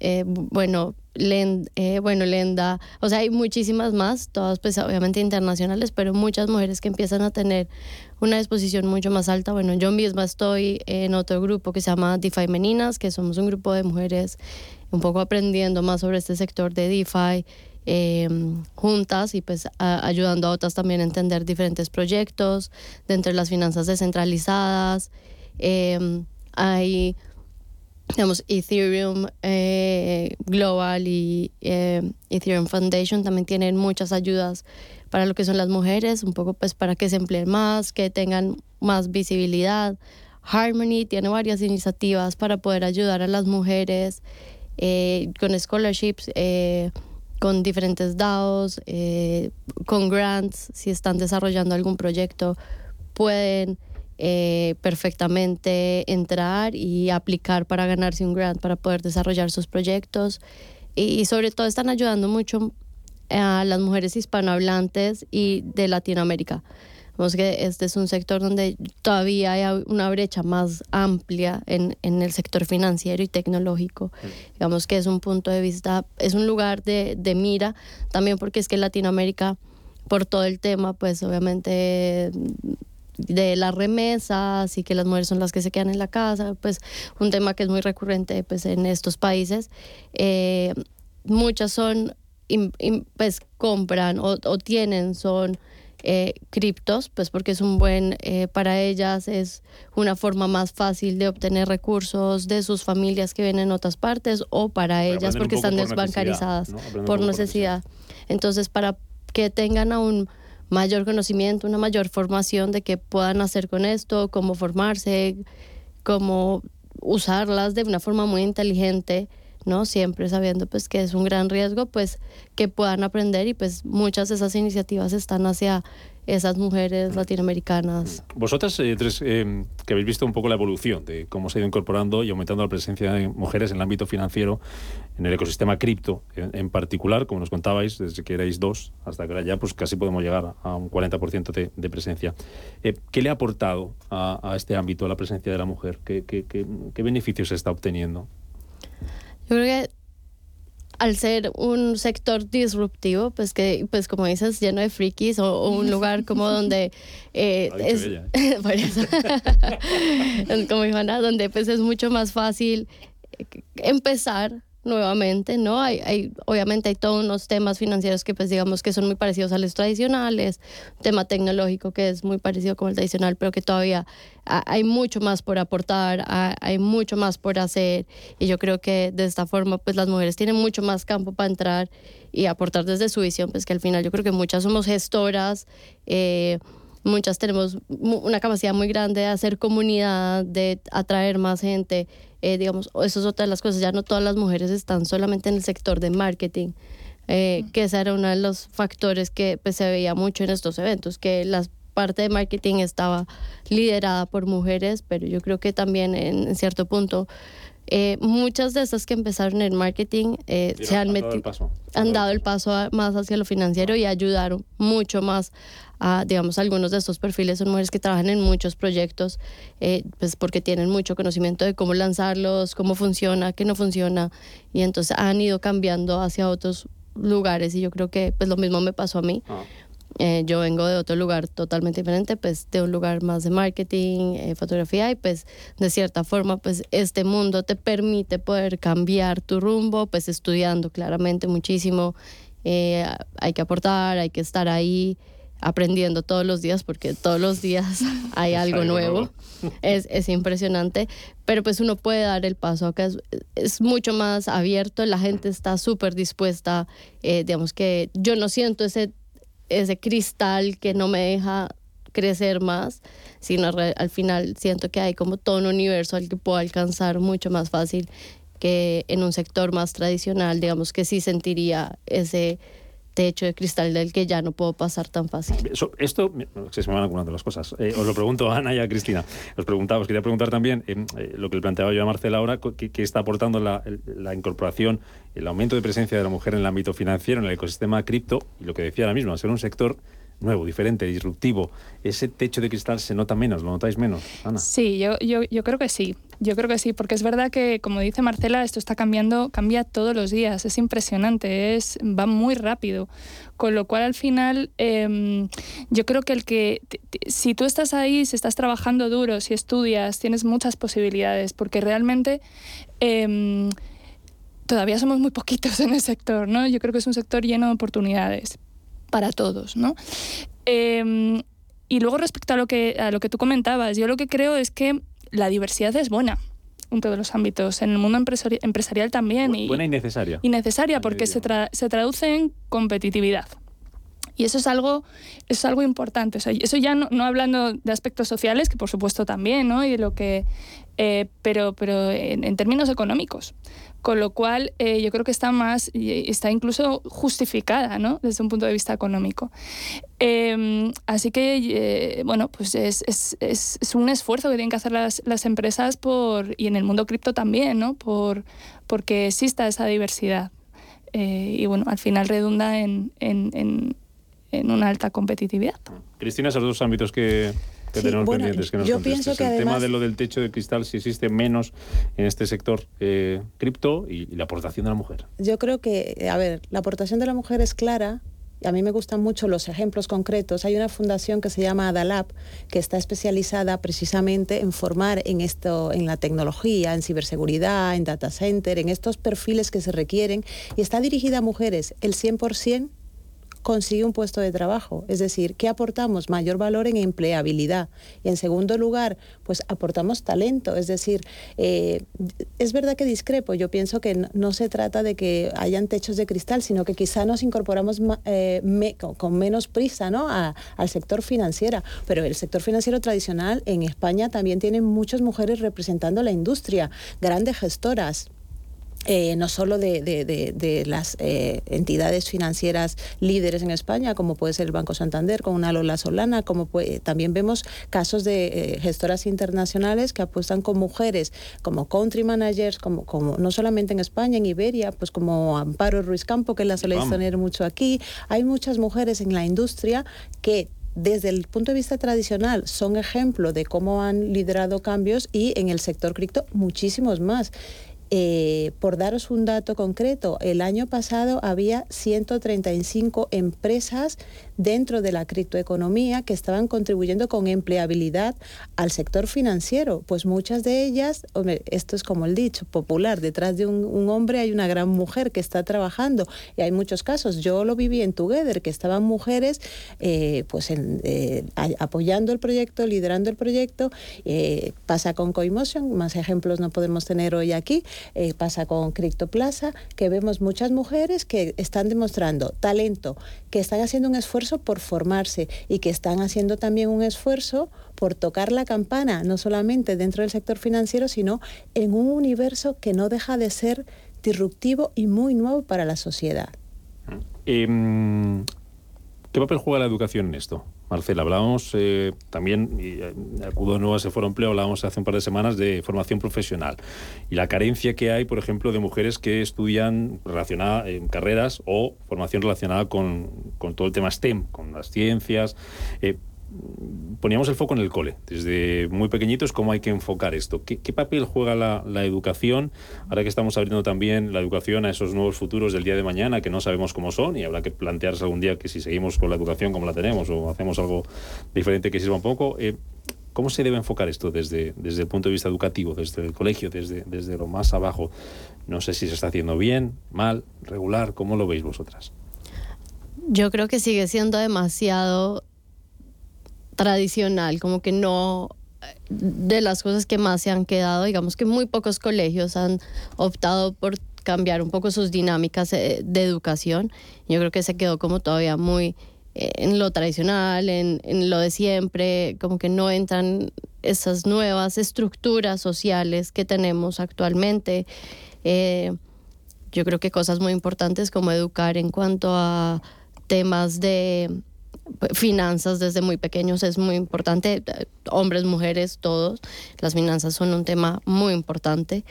eh, bueno, eh, bueno, Lenda, o sea, hay muchísimas más, todas pues obviamente internacionales, pero muchas mujeres que empiezan a tener una exposición mucho más alta. Bueno, yo misma estoy en otro grupo que se llama DeFi Meninas, que somos un grupo de mujeres un poco aprendiendo más sobre este sector de DeFi. Em, juntas y pues ayudando a otras también a entender diferentes proyectos dentro de las finanzas descentralizadas. Em, hay digamos, Ethereum eh, Global y eh, Ethereum Foundation también tienen muchas ayudas para lo que son las mujeres, un poco pues para que se empleen más, que tengan más visibilidad. Harmony tiene varias iniciativas para poder ayudar a las mujeres eh, con scholarships, con diferentes DAOs, con grants, si están desarrollando algún proyecto, pueden eh, perfectamente entrar y aplicar para ganarse un grant para poder desarrollar sus proyectos. Y, sobre todo están ayudando mucho a las mujeres hispanohablantes y de Latinoamérica. Vemos que este es un sector donde todavía hay una brecha más amplia en, en el sector financiero y tecnológico. Digamos que es un punto de vista, es un lugar de, de mira, también porque es que Latinoamérica, por todo el tema, pues obviamente de las remesas y que las mujeres son las que se quedan en la casa, pues un tema que es muy recurrente pues en estos países. Eh, muchas son, pues compran o, tienen, son eh, criptos, pues porque es un buen, eh, para ellas es una forma más fácil de obtener recursos de sus familias que vienen en otras partes o para ellas porque están desbancarizadas por necesidad. Entonces, para que tengan aún mayor conocimiento, una mayor formación de qué puedan hacer con esto, cómo formarse, cómo usarlas de una forma muy inteligente, ¿no? Siempre sabiendo pues que es un gran riesgo, pues que puedan aprender y pues muchas de esas iniciativas están hacia esas mujeres latinoamericanas. Vosotras, eh, tres, eh, que habéis visto un poco la evolución de cómo se ha ido incorporando y aumentando la presencia de mujeres en el ámbito financiero, en el ecosistema cripto en, particular, como nos contabais, desde que erais dos hasta que ahora ya pues casi podemos llegar a un 40% de, de, presencia. Eh, ¿Qué le ha aportado a, este ámbito la presencia de la mujer? ¿Qué, qué, qué, qué beneficios se está obteniendo? Yo creo que al ser un sector disruptivo, pues que, pues como dices, lleno de frikis o, un lugar como donde eh, es, por eso, como Ivana, donde pues es mucho más fácil empezar nuevamente, ¿no? Hay, hay, obviamente hay todos unos temas financieros que pues digamos que son muy parecidos a los tradicionales, tema tecnológico que es muy parecido como el tradicional, pero que todavía hay mucho más por aportar, hay mucho más por hacer y yo creo que de esta forma pues las mujeres tienen mucho más campo para entrar y aportar desde su visión, pues que al final yo creo que muchas somos gestoras, eh, muchas tenemos una capacidad muy grande de hacer comunidad, de atraer más gente. Eh, digamos, eso es otra de las cosas, ya no todas las mujeres están solamente en el sector de marketing, eh, que ese era uno de los factores que pues, se veía mucho en estos eventos, que la parte de marketing estaba liderada por mujeres, pero yo creo que también en, cierto punto eh, muchas de esas que empezaron en marketing se han, metido, han dado el paso más hacia lo financiero y ayudaron mucho más digamos, algunos de estos perfiles son mujeres que trabajan en muchos proyectos, eh, pues porque tienen mucho conocimiento de cómo lanzarlos, cómo funciona, qué no funciona, y entonces han ido cambiando hacia otros lugares y yo creo que pues lo mismo me pasó a mí. Ah. Eh, yo vengo de otro lugar totalmente diferente, pues de un lugar más de marketing, eh, fotografía y pues de cierta forma pues este mundo te permite poder cambiar tu rumbo, pues estudiando claramente muchísimo, hay que aportar, hay que estar ahí, aprendiendo todos los días porque todos los días hay algo nuevo. Es, es, impresionante, pero pues uno puede dar el paso acá. Es, es mucho más abierto, la gente está súper dispuesta, eh, digamos que yo no siento ese, ese cristal que no me deja crecer más, sino al final siento que hay como todo un universo al que puedo alcanzar mucho más fácil que en un sector más tradicional, digamos que sí sentiría ese techo de cristal del que ya no puedo pasar tan fácil. esto, se me van acumulando las cosas. Eh, os lo pregunto a Ana y a Cristina. Os preguntaba, os quería preguntar también eh, eh, lo que le planteaba yo a Marcela ahora, ¿qué, está aportando la, la, incorporación, el aumento de presencia de la mujer en el ámbito financiero, en el ecosistema cripto, y lo que decía ahora mismo, ser un sector nuevo, diferente, disruptivo, ese techo de cristal se nota menos, ¿lo notáis menos, Ana? Sí, yo, yo, yo creo que sí. Yo creo que sí, porque es verdad que, como dice Marcela, esto está cambiando, cambia todos los días, es impresionante, es, va muy rápido. Con lo cual, al final, em, yo creo que el que, si tú estás ahí, si estás trabajando duro, si estudias, tienes muchas posibilidades, porque realmente... Em, todavía somos muy poquitos en el sector, ¿no? Yo creo que es un sector lleno de oportunidades para todos, ¿no? Em, y luego respecto a lo, que, a lo que tú comentabas, yo lo que creo es que la diversidad es buena en todos los ámbitos, en el mundo empresarial también. Y, buena y necesaria. Y necesaria porque se, se traduce en competitividad. Y eso es algo, es algo importante. eso ya no, no, hablando de aspectos sociales, que por supuesto también, ¿no? Y lo que, eh, pero pero en, términos económicos. Con lo cual, eh, yo creo que está más, está incluso justificada, ¿no? Desde un punto de vista económico. Em, así que, eh, bueno, pues es, es, es, un esfuerzo que tienen que hacer las, las, empresas por, y en el mundo cripto también, ¿no? Por, porque exista esa diversidad. y bueno, al final redunda en, en en una alta competitividad. Cristina, esos dos ámbitos que, tenemos pendientes que nos yo pienso que el tema de lo del techo de cristal, si existe menos en este sector eh, cripto y, la aportación de la mujer. Yo creo que, a ver, la aportación de la mujer es clara. A mí me gustan mucho los ejemplos concretos. Hay una fundación que se llama Adalab, que está especializada precisamente en formar en esto, en la tecnología, en ciberseguridad, en data center, en estos perfiles que se requieren, y está dirigida a mujeres. El 100% consigue un puesto de trabajo. Es decir, ¿qué aportamos? Mayor valor en empleabilidad. Y en segundo lugar, pues aportamos talento. Es decir, eh, es verdad que discrepo. Yo pienso que no, se trata de que hayan techos de cristal, sino que quizá nos incorporamos eh, con, menos prisa ¿no? al sector financiero. Pero el sector financiero tradicional en España también tiene muchas mujeres representando la industria, grandes gestoras. Eh, no solo de, las eh, entidades financieras líderes en España, como puede ser el Banco Santander con una Lola Solana, como también vemos casos de eh, gestoras internacionales que apuestan con mujeres como country managers, como, como no solamente en España, en Iberia, pues como Amparo Ruiz Campo, que la soléis tener mucho aquí. Hay muchas mujeres en la industria que desde el punto de vista tradicional son ejemplo de cómo han liderado cambios y en el sector cripto muchísimos más. Eh, por daros un dato concreto, el año pasado había 135 empresas dentro de la criptoeconomía que estaban contribuyendo con empleabilidad al sector financiero. Pues muchas de ellas, esto es como el dicho popular, detrás de un, hombre hay una gran mujer que está trabajando y hay muchos casos. Yo lo viví en Together, que estaban mujeres eh, pues eh, apoyando el proyecto, liderando el proyecto. Eh, pasa con Coimotion, más ejemplos no podemos tener hoy aquí. pasa con CryptoPlaza, que vemos muchas mujeres que están demostrando talento, que están haciendo un esfuerzo por formarse y que están haciendo también un esfuerzo por tocar la campana, no solamente dentro del sector financiero, sino en un universo que no deja de ser disruptivo y muy nuevo para la sociedad. ¿Qué papel juega la educación en esto? Marcela, hablábamos eh, también, y eh, acudo de nuevo a ese foro empleo, hablábamos hace un par de semanas de formación profesional y la carencia que hay, por ejemplo, de mujeres que estudian relacionada en carreras o formación relacionada con, con, todo el tema STEM, con las ciencias. Eh, poníamos el foco en el cole, desde muy pequeñitos, cómo hay que enfocar esto. ¿Qué, papel juega la, educación? Ahora que estamos abriendo también la educación a esos nuevos futuros del día de mañana, que no sabemos cómo son, y habrá que plantearse algún día que si seguimos con la educación como la tenemos o hacemos algo diferente que sirva un poco. Eh, ¿Cómo se debe enfocar esto desde, desde el punto de vista educativo, desde el colegio, desde, desde lo más abajo? No sé si se está haciendo bien, mal, regular, ¿cómo lo veis vosotras? Yo creo que sigue siendo demasiado tradicional, como que no de las cosas que más se han quedado, digamos que muy pocos colegios han optado por cambiar un poco sus dinámicas eh, de educación. Yo creo que se quedó como todavía muy eh, en lo tradicional, en, en lo de siempre, como que no entran esas nuevas estructuras sociales que tenemos actualmente. Eh, yo creo que cosas muy importantes como educar en cuanto a temas de finanzas desde muy pequeños es muy importante, hombres, mujeres, todos, las finanzas son un tema muy importante.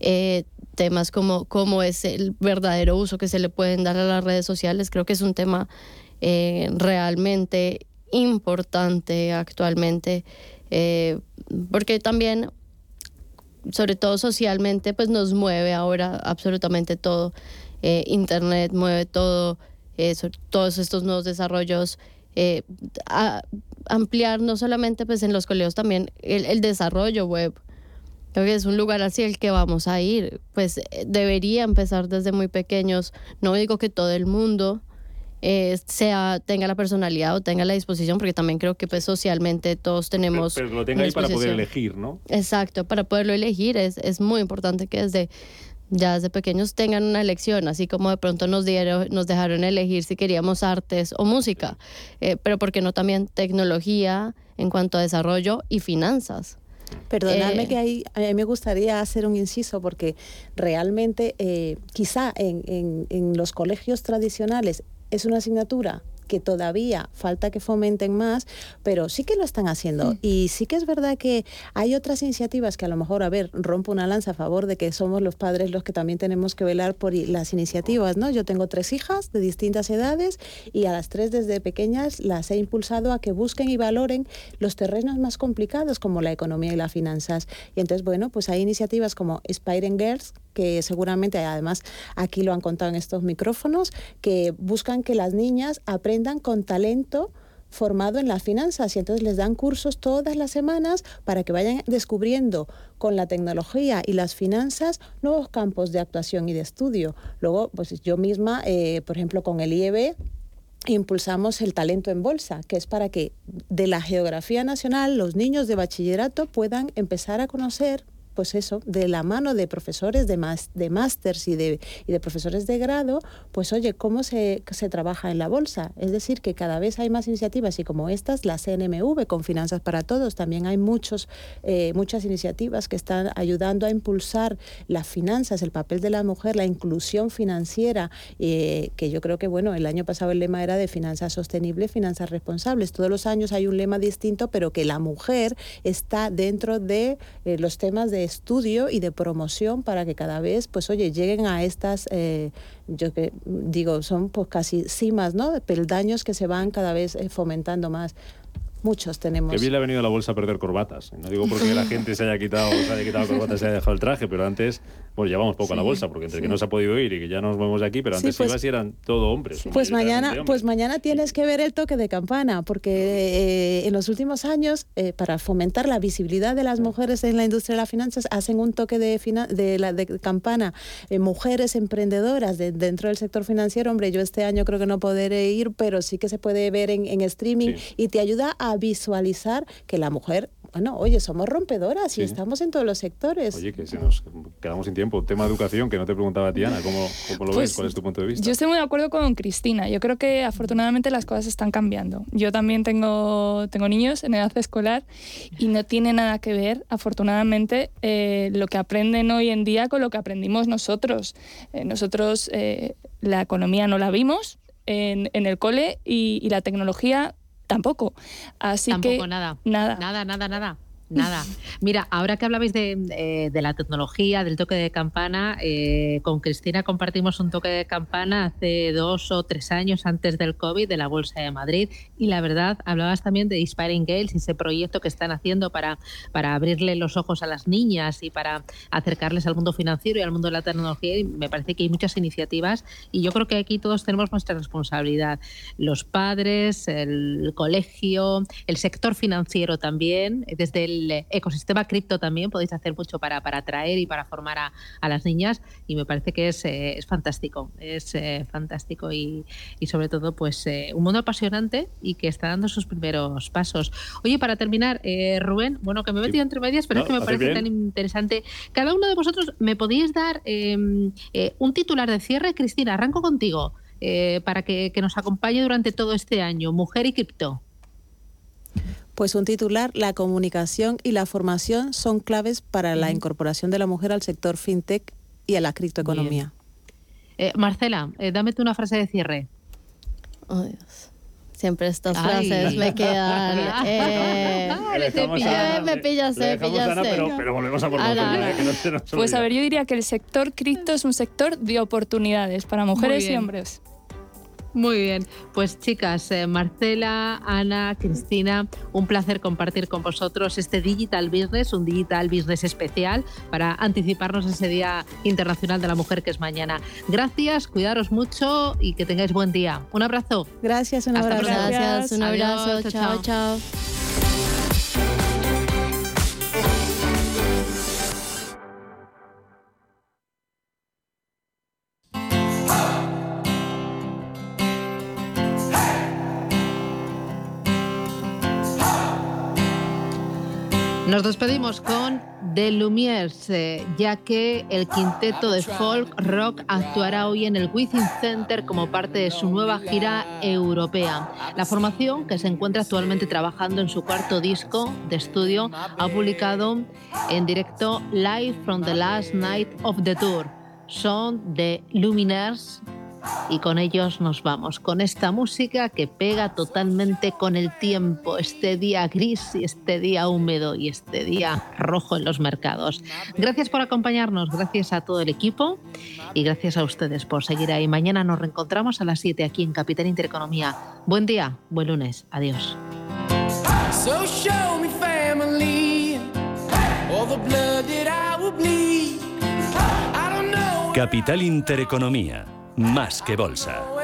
Eh, temas como cómo es el verdadero uso que se le pueden dar a las redes sociales, creo que es un tema eh, realmente importante actualmente, eh, porque también, sobre todo socialmente, pues nos mueve ahora absolutamente todo. Internet mueve todo, todos estos nuevos desarrollos eh, ampliar no solamente pues en los colegios también el, desarrollo web. Creo que es un lugar hacia el que vamos a ir. Pues eh, debería empezar desde muy pequeños. No digo que todo el mundo eh, sea tenga la personalidad o tenga la disposición, porque también creo que pues socialmente todos tenemos. Pero, lo tenga ahí para poder elegir, ¿no? Exacto, para poderlo elegir es, es muy importante que desde ya desde pequeños tengan una elección, así como de pronto nos, dieron, nos dejaron elegir si queríamos artes o música, eh, pero ¿por qué no también tecnología en cuanto a desarrollo y finanzas? Perdonadme eh, que ahí a mí me gustaría hacer un inciso porque realmente eh, quizá en, en, en los colegios tradicionales es una asignatura que todavía falta que fomenten más, pero sí que lo están haciendo. Y sí que es verdad que hay otras iniciativas que a lo mejor, a ver, rompo una lanza a favor de que somos los padres los que también tenemos que velar por las iniciativas, ¿no? Yo tengo tres hijas de distintas edades y a las tres desde pequeñas las he impulsado a que busquen y valoren los terrenos más complicados como la economía y las finanzas. Y entonces, bueno, pues hay iniciativas como Spiring Girls, que seguramente además aquí lo han contado en estos micrófonos, que buscan que las niñas aprendan con talento formado en las finanzas y entonces les dan cursos todas las semanas para que vayan descubriendo con la tecnología y las finanzas nuevos campos de actuación y de estudio. Luego, pues yo misma, eh, por ejemplo, con el IEB, impulsamos el talento en bolsa, que es para que de la geografía nacional los niños de bachillerato puedan empezar a conocer pues eso, de la mano de profesores de, más, de másters y de, y de profesores de grado, pues oye, ¿cómo se, se trabaja en la bolsa? Es decir, que cada vez hay más iniciativas y como estas, la CNMV con Finanzas para Todos, también hay muchos, eh, muchas iniciativas que están ayudando a impulsar las finanzas, el papel de la mujer, la inclusión financiera, eh, que yo creo que, bueno, el año pasado el lema era de finanzas sostenibles, finanzas responsables. Todos los años hay un lema distinto, pero que la mujer está dentro de eh, los temas de estudio y de promoción para que cada vez, pues oye, lleguen a estas, eh, yo que digo, son pues casi cimas, ¿no? Peldaños que se van cada vez eh, fomentando más. Muchos tenemos. Que bien le ha venido a la bolsa a perder corbatas. No digo porque la gente se haya quitado, se haya quitado corbatas y se haya dejado el traje, pero antes pues llevamos poco a la bolsa, porque entre que no se ha podido ir y que ya nos vemos de aquí, pero antes pues, ibas y eran todo hombres. Pues mañana, pues mañana tienes que ver el toque de campana, porque eh, en los últimos años, eh, para fomentar la visibilidad de las mujeres en la industria de las finanzas, hacen un toque de, de, la, de campana. Eh, mujeres emprendedoras dentro del sector financiero, hombre, yo este año creo que no podré ir, pero sí que se puede ver en, streaming y te ayuda a visualizar que la mujer bueno, oye, somos rompedoras y estamos en todos los sectores. Oye, que se nos quedamos sin tiempo. Tema educación, que no te preguntaba Tiana, ¿cómo, cómo lo ves? Pues, ¿Cuál es tu punto de vista? Yo estoy muy de acuerdo con Cristina. Yo creo que afortunadamente las cosas están cambiando. Yo también tengo, tengo niños en edad escolar y no tiene nada que ver, afortunadamente, eh, lo que aprenden hoy en día con lo que aprendimos nosotros. Eh, nosotros eh, la economía no la vimos en, en el cole y, y la tecnología tampoco. Así tampoco que nada. Nada. Nada, nada, nada. Nada. Mira, ahora que hablabais de, eh, de, la tecnología, del toque de campana, eh, con Cristina compartimos un toque de campana hace dos o tres años antes del COVID de la Bolsa de Madrid y la verdad, hablabas también de Inspiring Gales, ese proyecto que están haciendo para, para abrirle los ojos a las niñas y para acercarles al mundo financiero y al mundo de la tecnología. Y me parece que hay muchas iniciativas y yo creo que aquí todos tenemos nuestra responsabilidad. Los padres, el colegio, el sector financiero también, desde el ecosistema cripto también podéis hacer mucho para, para atraer y para formar a, a las niñas y me parece que es, eh, es fantástico, es eh, fantástico y, y, sobre todo pues eh, un mundo apasionante y que está dando sus primeros pasos. Oye, para terminar, Rubén, bueno, que me he metido entre medias, pero es que me parece tan interesante. Cada uno de vosotros me podéis dar un titular de cierre. Cristina, arranco contigo. para que, que nos acompañe durante todo este año, Mujer y Cripto. Pues un titular, la comunicación y la formación son claves para la incorporación de la mujer al sector fintech y a la criptoeconomía. Eh, Marcela, eh, dame tú una frase de cierre. Oh, Dios. Siempre estas frases me quedan. Eh, me pillaste, me pillaste. Pero, pero, volvemos a por nosotros, Pues a ver, yo diría que el sector cripto es un sector de oportunidades para mujeres y hombres. Muy bien, pues chicas, eh, Marcela, Ana, Cristina, un placer compartir con vosotros este Digital Business, un Digital Business especial para anticiparnos ese Día Internacional de la Mujer que es mañana. Gracias, cuidaros mucho y que tengáis buen día. Un abrazo. Gracias, un abrazo. Gracias, un abrazo. chao. chao. Nos despedimos con The Lumières, eh, ya que el quinteto de folk rock actuará hoy en el Within Center como parte de su nueva gira europea. La formación, que se encuentra actualmente trabajando en su cuarto disco de estudio, ha publicado en directo Live from the Last Night of the Tour. Son The Lumineers y con ellos nos vamos, con esta música que pega totalmente con el tiempo, este día gris y este día húmedo y este día rojo en los mercados. Gracias por acompañarnos, gracias a todo el equipo y gracias a ustedes por seguir ahí. Mañana nos reencontramos a las 7 aquí en Capital Intereconomía. Buen día, buen lunes, adiós. Capital Intereconomía más que bolsa.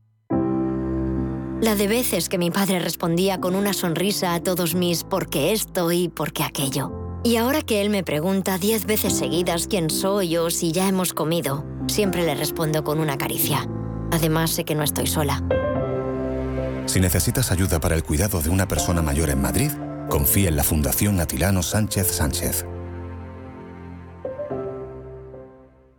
La de veces que mi padre respondía con una sonrisa a todos mis porque esto y porque aquello. Y ahora que él me pregunta diez veces seguidas quién soy o si ya hemos comido, siempre le respondo con una caricia. Además sé que no estoy sola. Si necesitas ayuda para el cuidado de una persona mayor en Madrid, confía en la Fundación Atilano Sánchez Sánchez.